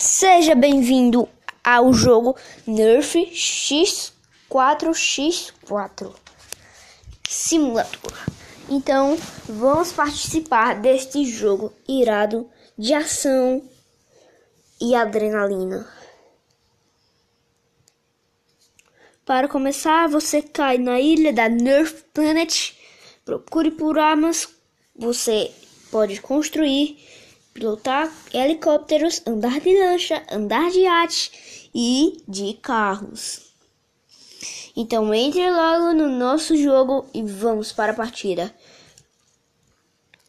Seja bem-vindo ao jogo Nerf X4X4 Simulador. Então, vamos participar deste jogo irado de ação e adrenalina. Para começar, você cai na ilha da Nerf Planet, procure por armas, você pode construir pilotar helicópteros, andar de lancha, andar de iate e de carros. Então entre logo no nosso jogo e vamos para a partida.